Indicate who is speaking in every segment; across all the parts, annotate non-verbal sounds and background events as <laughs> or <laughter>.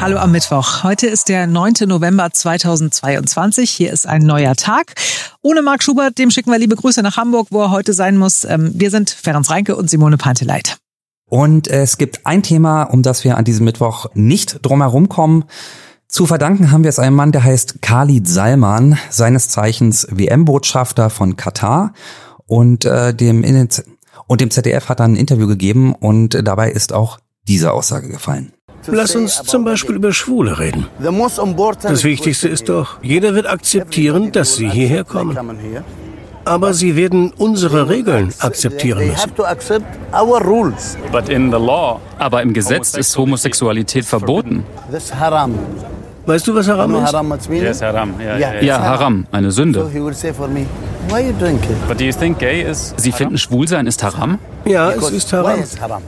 Speaker 1: Hallo am Mittwoch. Heute ist der 9. November 2022. Hier ist ein neuer Tag. Ohne Marc Schubert, dem schicken wir liebe Grüße nach Hamburg, wo er heute sein muss. Ähm, wir sind Ferenc Reinke und Simone Panteleit.
Speaker 2: Und es gibt ein Thema, um das wir an diesem Mittwoch nicht drumherum kommen. Zu verdanken haben wir es einem Mann, der heißt Khalid Salman, seines Zeichens WM-Botschafter von Katar und äh, dem und dem ZDF hat er ein Interview gegeben und dabei ist auch diese Aussage gefallen.
Speaker 3: Lass uns zum Beispiel über Schwule reden. Das Wichtigste ist doch, jeder wird akzeptieren, dass sie hierher kommen. Aber sie werden unsere Regeln akzeptieren müssen.
Speaker 4: Aber im Gesetz ist Homosexualität verboten.
Speaker 3: Weißt du, was Haram ist?
Speaker 4: Ja, Haram, eine Sünde. Sie finden Schwulsein ist Haram?
Speaker 3: Ja, es ist Haram.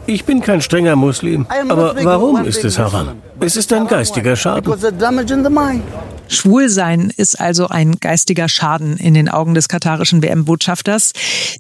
Speaker 3: Ich bin kein strenger Muslim. Aber warum ist es Haram? Es ist ein geistiger Schaden.
Speaker 1: Schwulsein ist also ein geistiger Schaden in den Augen des katarischen WM-Botschafters.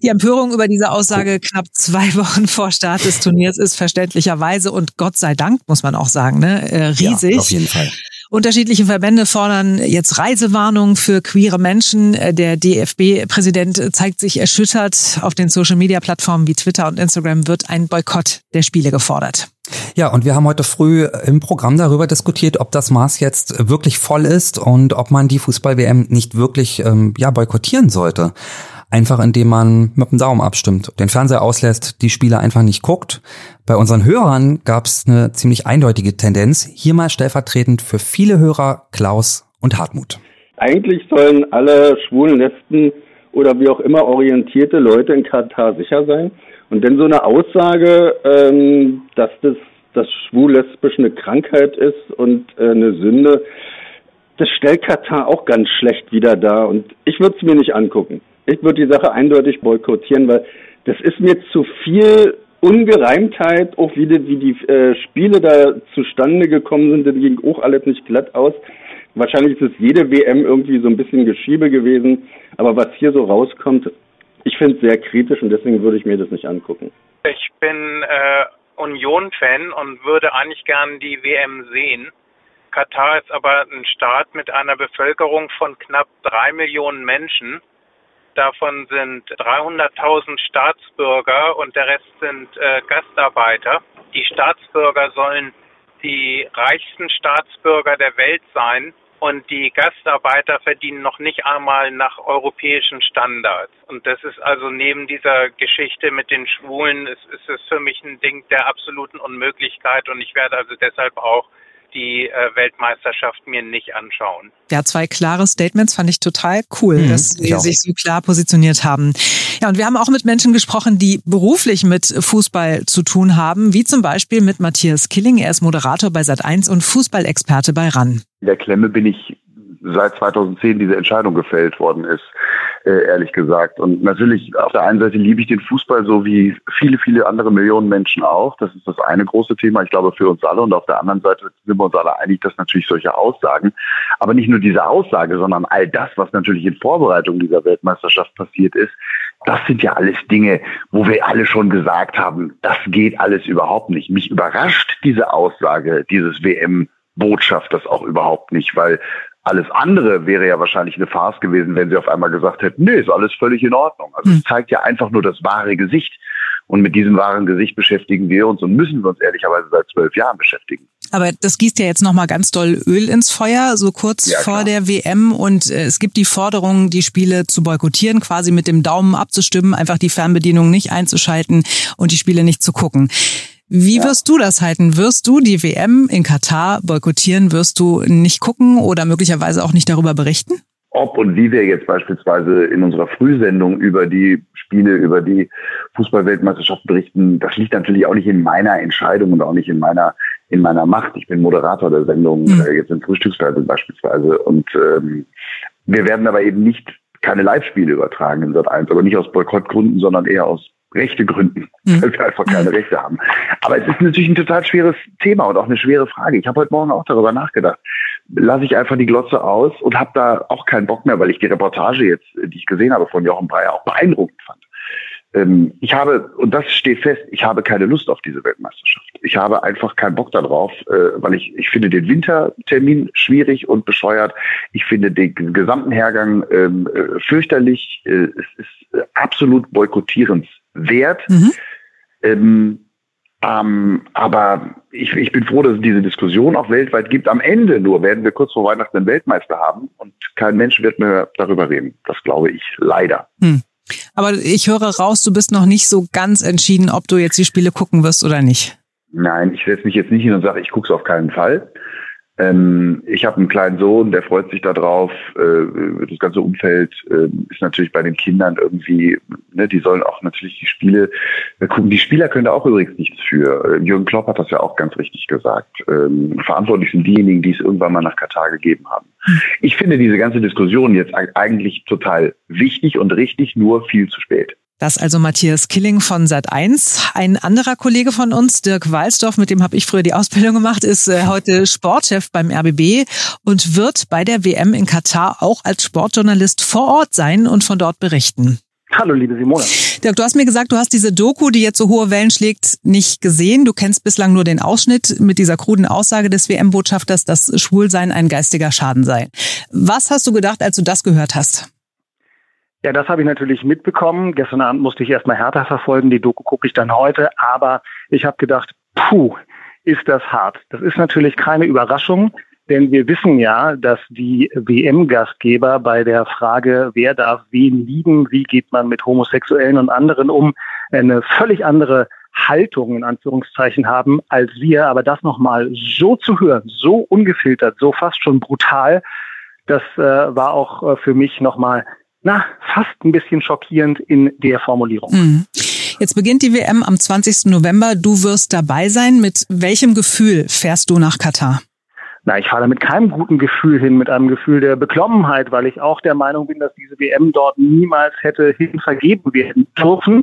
Speaker 1: Die Empörung über diese Aussage knapp zwei <laughs> Wochen vor Start des Turniers ist verständlicherweise und Gott sei Dank, muss man auch sagen, ne, äh, riesig.
Speaker 2: Ja, auf jeden Fall.
Speaker 1: Unterschiedliche Verbände fordern jetzt Reisewarnungen für queere Menschen. Der DFB-Präsident zeigt sich erschüttert. Auf den Social-Media-Plattformen wie Twitter und Instagram wird ein Boykott der Spiele gefordert.
Speaker 2: Ja, und wir haben heute früh im Programm darüber diskutiert, ob das Maß jetzt wirklich voll ist und ob man die Fußball-WM nicht wirklich ähm, ja, boykottieren sollte. Einfach indem man mit dem Daumen abstimmt, den Fernseher auslässt, die Spiele einfach nicht guckt. Bei unseren Hörern gab es eine ziemlich eindeutige Tendenz. Hier mal stellvertretend für viele Hörer Klaus und Hartmut.
Speaker 5: Eigentlich sollen alle schwulen, lesben oder wie auch immer orientierte Leute in Katar sicher sein. Und denn so eine Aussage, ähm, dass das, das schwul-lesbisch eine Krankheit ist und äh, eine Sünde, das stellt Katar auch ganz schlecht wieder dar. Und ich würde es mir nicht angucken ich würde die Sache eindeutig boykottieren, weil das ist mir zu viel Ungereimtheit, auch wie die, wie die äh, Spiele da zustande gekommen sind, das ging auch alles nicht glatt aus. Wahrscheinlich ist es jede WM irgendwie so ein bisschen Geschiebe gewesen, aber was hier so rauskommt, ich finde es sehr kritisch und deswegen würde ich mir das nicht angucken.
Speaker 6: Ich bin äh, Union-Fan und würde eigentlich gern die WM sehen. Katar ist aber ein Staat mit einer Bevölkerung von knapp drei Millionen Menschen Davon sind 300.000 Staatsbürger und der Rest sind äh, Gastarbeiter. Die Staatsbürger sollen die reichsten Staatsbürger der Welt sein und die Gastarbeiter verdienen noch nicht einmal nach europäischen Standards. Und das ist also neben dieser Geschichte mit den Schwulen, ist, ist es für mich ein Ding der absoluten Unmöglichkeit und ich werde also deshalb auch die äh, Weltmeisterschaft mir nicht anschauen.
Speaker 1: Ja, zwei klare Statements fand ich total cool, mhm, dass sie sich so klar positioniert haben. Ja, und wir haben auch mit Menschen gesprochen, die beruflich mit Fußball zu tun haben, wie zum Beispiel mit Matthias Killing. Er ist Moderator bei Sat1 und Fußballexperte bei RAN.
Speaker 7: In der Klemme bin ich seit 2010 diese Entscheidung gefällt worden ist, äh, ehrlich gesagt. Und natürlich, auf der einen Seite liebe ich den Fußball so wie viele, viele andere Millionen Menschen auch. Das ist das eine große Thema, ich glaube, für uns alle. Und auf der anderen Seite sind wir uns alle einig, dass natürlich solche Aussagen, aber nicht nur diese Aussage, sondern all das, was natürlich in Vorbereitung dieser Weltmeisterschaft passiert ist, das sind ja alles Dinge, wo wir alle schon gesagt haben, das geht alles überhaupt nicht. Mich überrascht diese Aussage dieses WM Botschafters auch überhaupt nicht, weil alles andere wäre ja wahrscheinlich eine Farce gewesen, wenn sie auf einmal gesagt hätten, nee, ist alles völlig in Ordnung. Also hm. es zeigt ja einfach nur das wahre Gesicht. Und mit diesem wahren Gesicht beschäftigen wir uns und müssen wir uns ehrlicherweise seit zwölf Jahren beschäftigen.
Speaker 1: Aber das gießt ja jetzt nochmal ganz doll Öl ins Feuer, so kurz ja, vor der WM. Und äh, es gibt die Forderung, die Spiele zu boykottieren, quasi mit dem Daumen abzustimmen, einfach die Fernbedienung nicht einzuschalten und die Spiele nicht zu gucken. Wie ja. wirst du das halten? Wirst du die WM in Katar boykottieren? Wirst du nicht gucken oder möglicherweise auch nicht darüber berichten?
Speaker 7: Ob und wie wir jetzt beispielsweise in unserer Frühsendung über die Spiele, über die Fußballweltmeisterschaft berichten, das liegt natürlich auch nicht in meiner Entscheidung und auch nicht in meiner in meiner Macht. Ich bin Moderator der Sendung, mhm. äh, jetzt im Frühstücksfernsehen beispielsweise. Und ähm, wir werden aber eben nicht keine Live-Spiele übertragen in Sat 1, aber nicht aus Boykottgründen, sondern eher aus Rechte gründen, mhm. weil wir einfach keine Rechte haben. Aber es ist natürlich ein total schweres Thema und auch eine schwere Frage. Ich habe heute Morgen auch darüber nachgedacht. Lasse ich einfach die Glotze aus und habe da auch keinen Bock mehr, weil ich die Reportage jetzt, die ich gesehen habe von Jochen Breyer, auch beeindruckend fand. ähm, ich habe, und das steht fest, ich habe keine Lust auf diese Weltmeisterschaft. Ich habe einfach keinen Bock darauf, äh, weil ich, ich finde den Wintertermin schwierig und bescheuert. Ich finde den gesamten Hergang ähm, äh, fürchterlich. Äh, es ist äh, absolut boykottierenswert. Mhm. Ähm, ähm, aber ich, ich bin froh, dass es diese Diskussion auch weltweit gibt. Am Ende nur werden wir kurz vor Weihnachten einen Weltmeister haben und kein Mensch wird mehr darüber reden. Das glaube ich leider. Hm.
Speaker 1: Aber ich höre raus, du bist noch nicht so ganz entschieden, ob du jetzt die Spiele gucken wirst oder nicht.
Speaker 7: Nein, ich setze mich jetzt nicht hin und sage, ich gucke es auf keinen Fall. Ähm, ich habe einen kleinen Sohn, der freut sich darauf. Äh, das ganze Umfeld äh, ist natürlich bei den Kindern irgendwie, ne, die sollen auch natürlich die Spiele äh, gucken. Die Spieler können da auch übrigens nichts für. Äh, Jürgen Klopp hat das ja auch ganz richtig gesagt. Ähm, verantwortlich sind diejenigen, die es irgendwann mal nach Katar gegeben haben. Hm. Ich finde diese ganze Diskussion jetzt eigentlich total wichtig und richtig, nur viel zu spät.
Speaker 1: Das also Matthias Killing von Sat1. Ein anderer Kollege von uns, Dirk Walsdorf, mit dem habe ich früher die Ausbildung gemacht, ist äh, heute Sportchef beim RBB und wird bei der WM in Katar auch als Sportjournalist vor Ort sein und von dort berichten.
Speaker 8: Hallo, liebe Simone.
Speaker 1: Dirk, du hast mir gesagt, du hast diese Doku, die jetzt so hohe Wellen schlägt, nicht gesehen. Du kennst bislang nur den Ausschnitt mit dieser kruden Aussage des WM-Botschafters, dass Schwulsein ein geistiger Schaden sei. Was hast du gedacht, als du das gehört hast?
Speaker 8: Ja, das habe ich natürlich mitbekommen. Gestern Abend musste ich erstmal härter verfolgen. Die Doku gucke ich dann heute. Aber ich habe gedacht, puh, ist das hart. Das ist natürlich keine Überraschung, denn wir wissen ja, dass die WM-Gastgeber bei der Frage, wer darf wen lieben, wie geht man mit Homosexuellen und anderen um, eine völlig andere Haltung in Anführungszeichen haben als wir. Aber das nochmal so zu hören, so ungefiltert, so fast schon brutal, das äh, war auch äh, für mich nochmal na, fast ein bisschen schockierend in der Formulierung. Mhm.
Speaker 1: Jetzt beginnt die WM am 20. November. Du wirst dabei sein. Mit welchem Gefühl fährst du nach Katar?
Speaker 8: Na, ich fahre da mit keinem guten Gefühl hin, mit einem Gefühl der Beklommenheit, weil ich auch der Meinung bin, dass diese WM dort niemals hätte hin vergeben werden dürfen.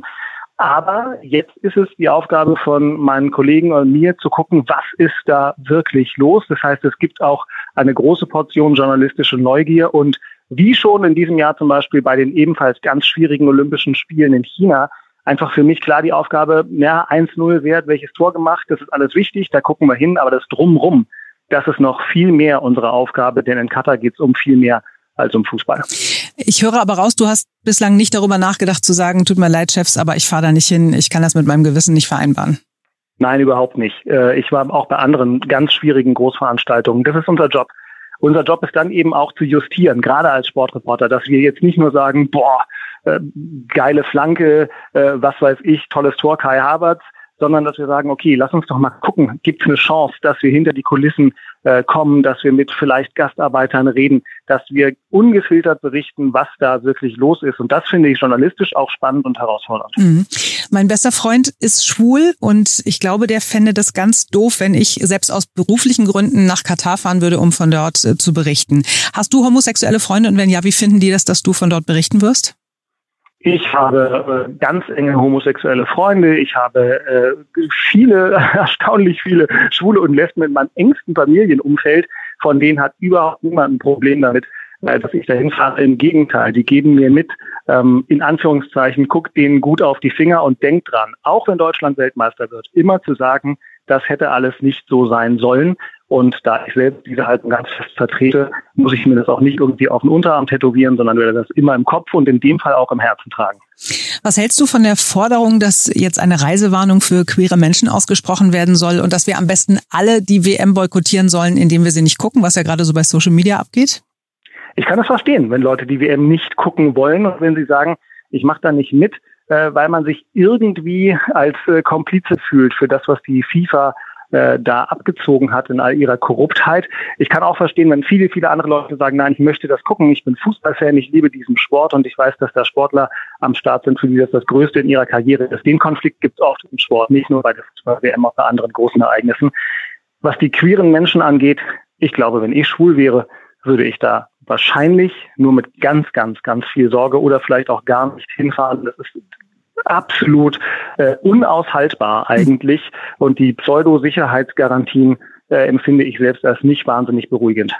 Speaker 8: Aber jetzt ist es die Aufgabe von meinen Kollegen und mir zu gucken, was ist da wirklich los. Das heißt, es gibt auch eine große Portion journalistische Neugier und wie schon in diesem Jahr zum Beispiel bei den ebenfalls ganz schwierigen Olympischen Spielen in China, einfach für mich klar die Aufgabe, ja, 1-0, wer hat welches Tor gemacht, das ist alles wichtig, da gucken wir hin, aber das Drumrum, das ist noch viel mehr unsere Aufgabe, denn in Katar geht es um viel mehr als um Fußball.
Speaker 1: Ich höre aber raus, du hast bislang nicht darüber nachgedacht zu sagen, tut mir leid, Chefs, aber ich fahre da nicht hin, ich kann das mit meinem Gewissen nicht vereinbaren.
Speaker 8: Nein, überhaupt nicht. Äh, ich war auch bei anderen ganz schwierigen Großveranstaltungen. Das ist unser Job. Unser Job ist dann eben auch zu justieren, gerade als Sportreporter, dass wir jetzt nicht nur sagen, boah, äh, geile Flanke, äh, was weiß ich, tolles Tor Kai Havertz, sondern dass wir sagen, okay, lass uns doch mal gucken, gibt es eine Chance, dass wir hinter die Kulissen äh, kommen, dass wir mit vielleicht Gastarbeitern reden, dass wir ungefiltert berichten, was da wirklich los ist. Und das finde ich journalistisch auch spannend und herausfordernd. Mhm.
Speaker 1: Mein bester Freund ist schwul und ich glaube, der fände das ganz doof, wenn ich selbst aus beruflichen Gründen nach Katar fahren würde, um von dort äh, zu berichten. Hast du homosexuelle Freunde und wenn ja, wie finden die das, dass du von dort berichten wirst?
Speaker 8: Ich habe äh, ganz enge homosexuelle Freunde. Ich habe äh, viele, <laughs> erstaunlich viele Schwule und Lesben in meinem engsten Familienumfeld. Von denen hat überhaupt niemand ein Problem damit, dass ich dahin fahre. Im Gegenteil, die geben mir mit, ähm, in Anführungszeichen, guckt denen gut auf die Finger und denkt dran, auch wenn Deutschland Weltmeister wird, immer zu sagen, das hätte alles nicht so sein sollen. Und da ich selbst diese Haltung ganz fest vertrete, muss ich mir das auch nicht irgendwie auf den Unterarm tätowieren, sondern werde das immer im Kopf und in dem Fall auch im Herzen tragen.
Speaker 1: Was hältst du von der Forderung, dass jetzt eine Reisewarnung für queere Menschen ausgesprochen werden soll und dass wir am besten alle die WM boykottieren sollen, indem wir sie nicht gucken, was ja gerade so bei Social Media abgeht?
Speaker 8: Ich kann das verstehen, wenn Leute die WM nicht gucken wollen und wenn sie sagen, ich mache da nicht mit, äh, weil man sich irgendwie als äh, Komplize fühlt für das, was die FIFA äh, da abgezogen hat in all ihrer Korruptheit. Ich kann auch verstehen, wenn viele, viele andere Leute sagen, nein, ich möchte das gucken, ich bin Fußballfan, ich liebe diesen Sport und ich weiß, dass da Sportler am Start sind, für die das das Größte in ihrer Karriere ist. Den Konflikt gibt es oft im Sport, nicht nur bei der Fußball-WM, auch bei anderen großen Ereignissen. Was die queeren Menschen angeht, ich glaube, wenn ich schwul wäre, würde ich da wahrscheinlich nur mit ganz, ganz, ganz viel Sorge oder vielleicht auch gar nicht hinfahren. Das ist absolut äh, unaushaltbar eigentlich. Und die Pseudo-Sicherheitsgarantien äh, empfinde ich selbst als nicht wahnsinnig beruhigend.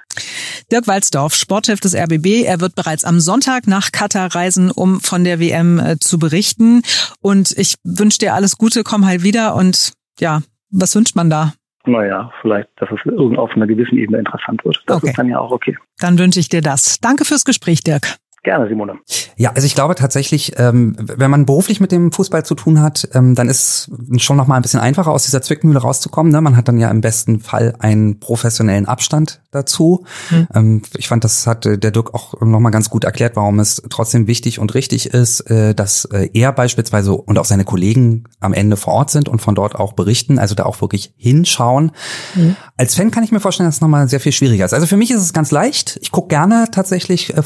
Speaker 1: Dirk Walzdorf, Sportchef des RBB. Er wird bereits am Sonntag nach Katar reisen, um von der WM äh, zu berichten. Und ich wünsche dir alles Gute, komm halt wieder. Und ja, was wünscht man da?
Speaker 8: Naja, vielleicht, dass es auf einer gewissen Ebene interessant wird. Das okay. ist dann ja auch okay.
Speaker 1: Dann wünsche ich dir das. Danke fürs Gespräch, Dirk.
Speaker 8: Gerne, Simone.
Speaker 2: Ja, also ich glaube tatsächlich, ähm, wenn man beruflich mit dem Fußball zu tun hat, ähm, dann ist schon noch mal ein bisschen einfacher aus dieser Zwickmühle rauszukommen. Ne? Man hat dann ja im besten Fall einen professionellen Abstand dazu. Mhm. Ähm, ich fand, das hat der Dirk auch noch mal ganz gut erklärt, warum es trotzdem wichtig und richtig ist, äh, dass äh, er beispielsweise und auch seine Kollegen am Ende vor Ort sind und von dort auch berichten, also da auch wirklich hinschauen. Mhm. Als Fan kann ich mir vorstellen, dass es noch mal sehr viel schwieriger ist. Also für mich ist es ganz leicht. Ich gucke gerne tatsächlich äh,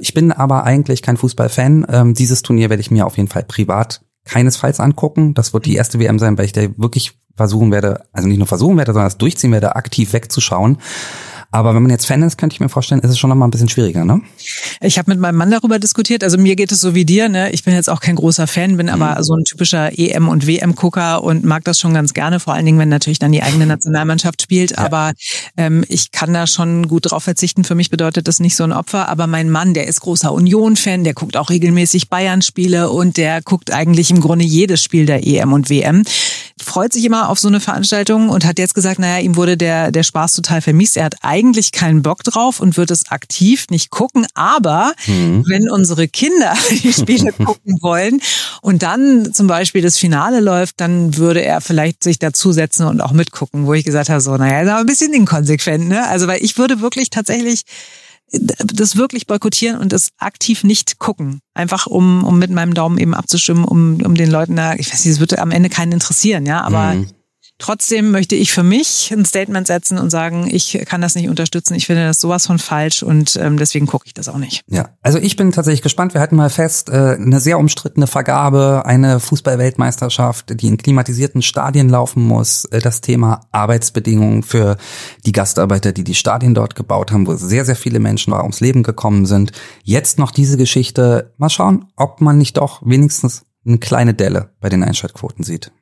Speaker 2: Ich bin aber eigentlich kein Fußballfan. Ähm, dieses Turnier werde ich mir auf jeden Fall privat keinesfalls angucken. Das wird die erste WM sein, weil ich da wirklich versuchen werde, also nicht nur versuchen werde, sondern das durchziehen werde, aktiv wegzuschauen. Aber wenn man jetzt Fan ist, könnte ich mir vorstellen, ist es schon noch mal ein bisschen schwieriger, ne?
Speaker 1: Ich habe mit meinem Mann darüber diskutiert. Also mir geht es so wie dir. Ne? Ich bin jetzt auch kein großer Fan, bin mhm. aber so ein typischer EM- und WM-Gucker und mag das schon ganz gerne. Vor allen Dingen, wenn natürlich dann die eigene Nationalmannschaft spielt. Ja. Aber ähm, ich kann da schon gut drauf verzichten. Für mich bedeutet das nicht so ein Opfer. Aber mein Mann, der ist großer Union-Fan, der guckt auch regelmäßig Bayern-Spiele und der guckt eigentlich im Grunde jedes Spiel der EM und WM freut sich immer auf so eine Veranstaltung und hat jetzt gesagt, naja, ihm wurde der, der Spaß total vermisst. Er hat eigentlich keinen Bock drauf und wird es aktiv nicht gucken. Aber mhm. wenn unsere Kinder <laughs> die Spiele <laughs> gucken wollen und dann zum Beispiel das Finale läuft, dann würde er vielleicht sich dazusetzen und auch mitgucken, wo ich gesagt habe, so, naja, ist aber ein bisschen inkonsequent, ne? Also, weil ich würde wirklich tatsächlich das wirklich boykottieren und das aktiv nicht gucken. Einfach um, um mit meinem Daumen eben abzustimmen, um, um den Leuten da, ich weiß nicht, es würde am Ende keinen interessieren, ja, aber mhm. Trotzdem möchte ich für mich ein Statement setzen und sagen, ich kann das nicht unterstützen. Ich finde das sowas von falsch und ähm, deswegen gucke ich das auch nicht.
Speaker 2: Ja, also ich bin tatsächlich gespannt. Wir hatten mal fest, äh, eine sehr umstrittene Vergabe, eine Fußballweltmeisterschaft, die in klimatisierten Stadien laufen muss. Äh, das Thema Arbeitsbedingungen für die Gastarbeiter, die die Stadien dort gebaut haben, wo sehr, sehr viele Menschen ums Leben gekommen sind. Jetzt noch diese Geschichte. Mal schauen, ob man nicht doch wenigstens eine kleine Delle bei den Einschaltquoten sieht.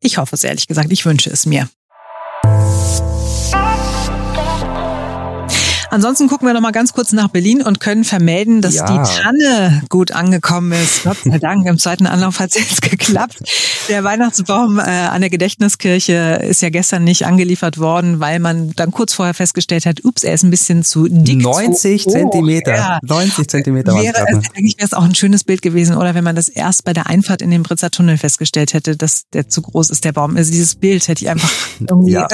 Speaker 1: Ich hoffe es ehrlich gesagt, ich wünsche es mir. Ansonsten gucken wir noch mal ganz kurz nach Berlin und können vermelden, dass ja. die Tanne gut angekommen ist. Gott sei <laughs> Dank, im zweiten Anlauf hat es jetzt <laughs> geklappt. Der Weihnachtsbaum äh, an der Gedächtniskirche ist ja gestern nicht angeliefert worden, weil man dann kurz vorher festgestellt hat, ups, er ist ein bisschen zu dick.
Speaker 2: 90 zu Zentimeter. Ja. 90 Zentimeter.
Speaker 1: Wäre es, eigentlich wäre es auch ein schönes Bild gewesen, oder wenn man das erst bei der Einfahrt in den Britzer Tunnel festgestellt hätte, dass der zu groß ist, der Baum. Also dieses Bild hätte ich einfach <laughs> irgendwie ja.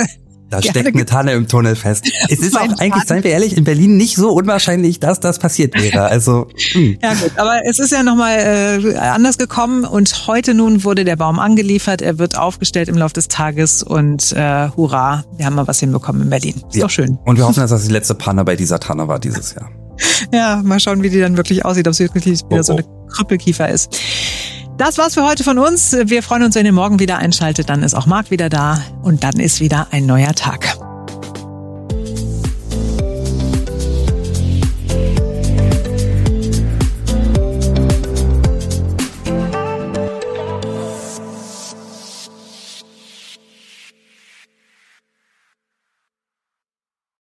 Speaker 2: Da steckt eine Tanne im Tunnel fest. <laughs> Es ist auch eigentlich, seien wir ehrlich, in Berlin nicht so unwahrscheinlich, dass das passiert wäre. Also
Speaker 1: mh. Hm. ja gut, aber es ist ja nochmal äh, anders gekommen und heute nun wurde der Baum angeliefert. Er wird aufgestellt im Laufe des Tages und äh, hurra, wir haben mal was hinbekommen in Berlin. Ist ja. doch schön.
Speaker 2: Und wir hoffen, dass das die letzte Panne bei dieser Tanne war dieses Jahr. <laughs>
Speaker 1: ja, mal schauen, wie die dann wirklich aussieht, ob sie wirklich wieder oh, oh. so eine Krüppelkiefer ist. Das war's für heute von uns. Wir freuen uns, wenn ihr morgen wieder einschaltet. Dann ist auch Marc wieder da und dann ist wieder ein neuer Tag.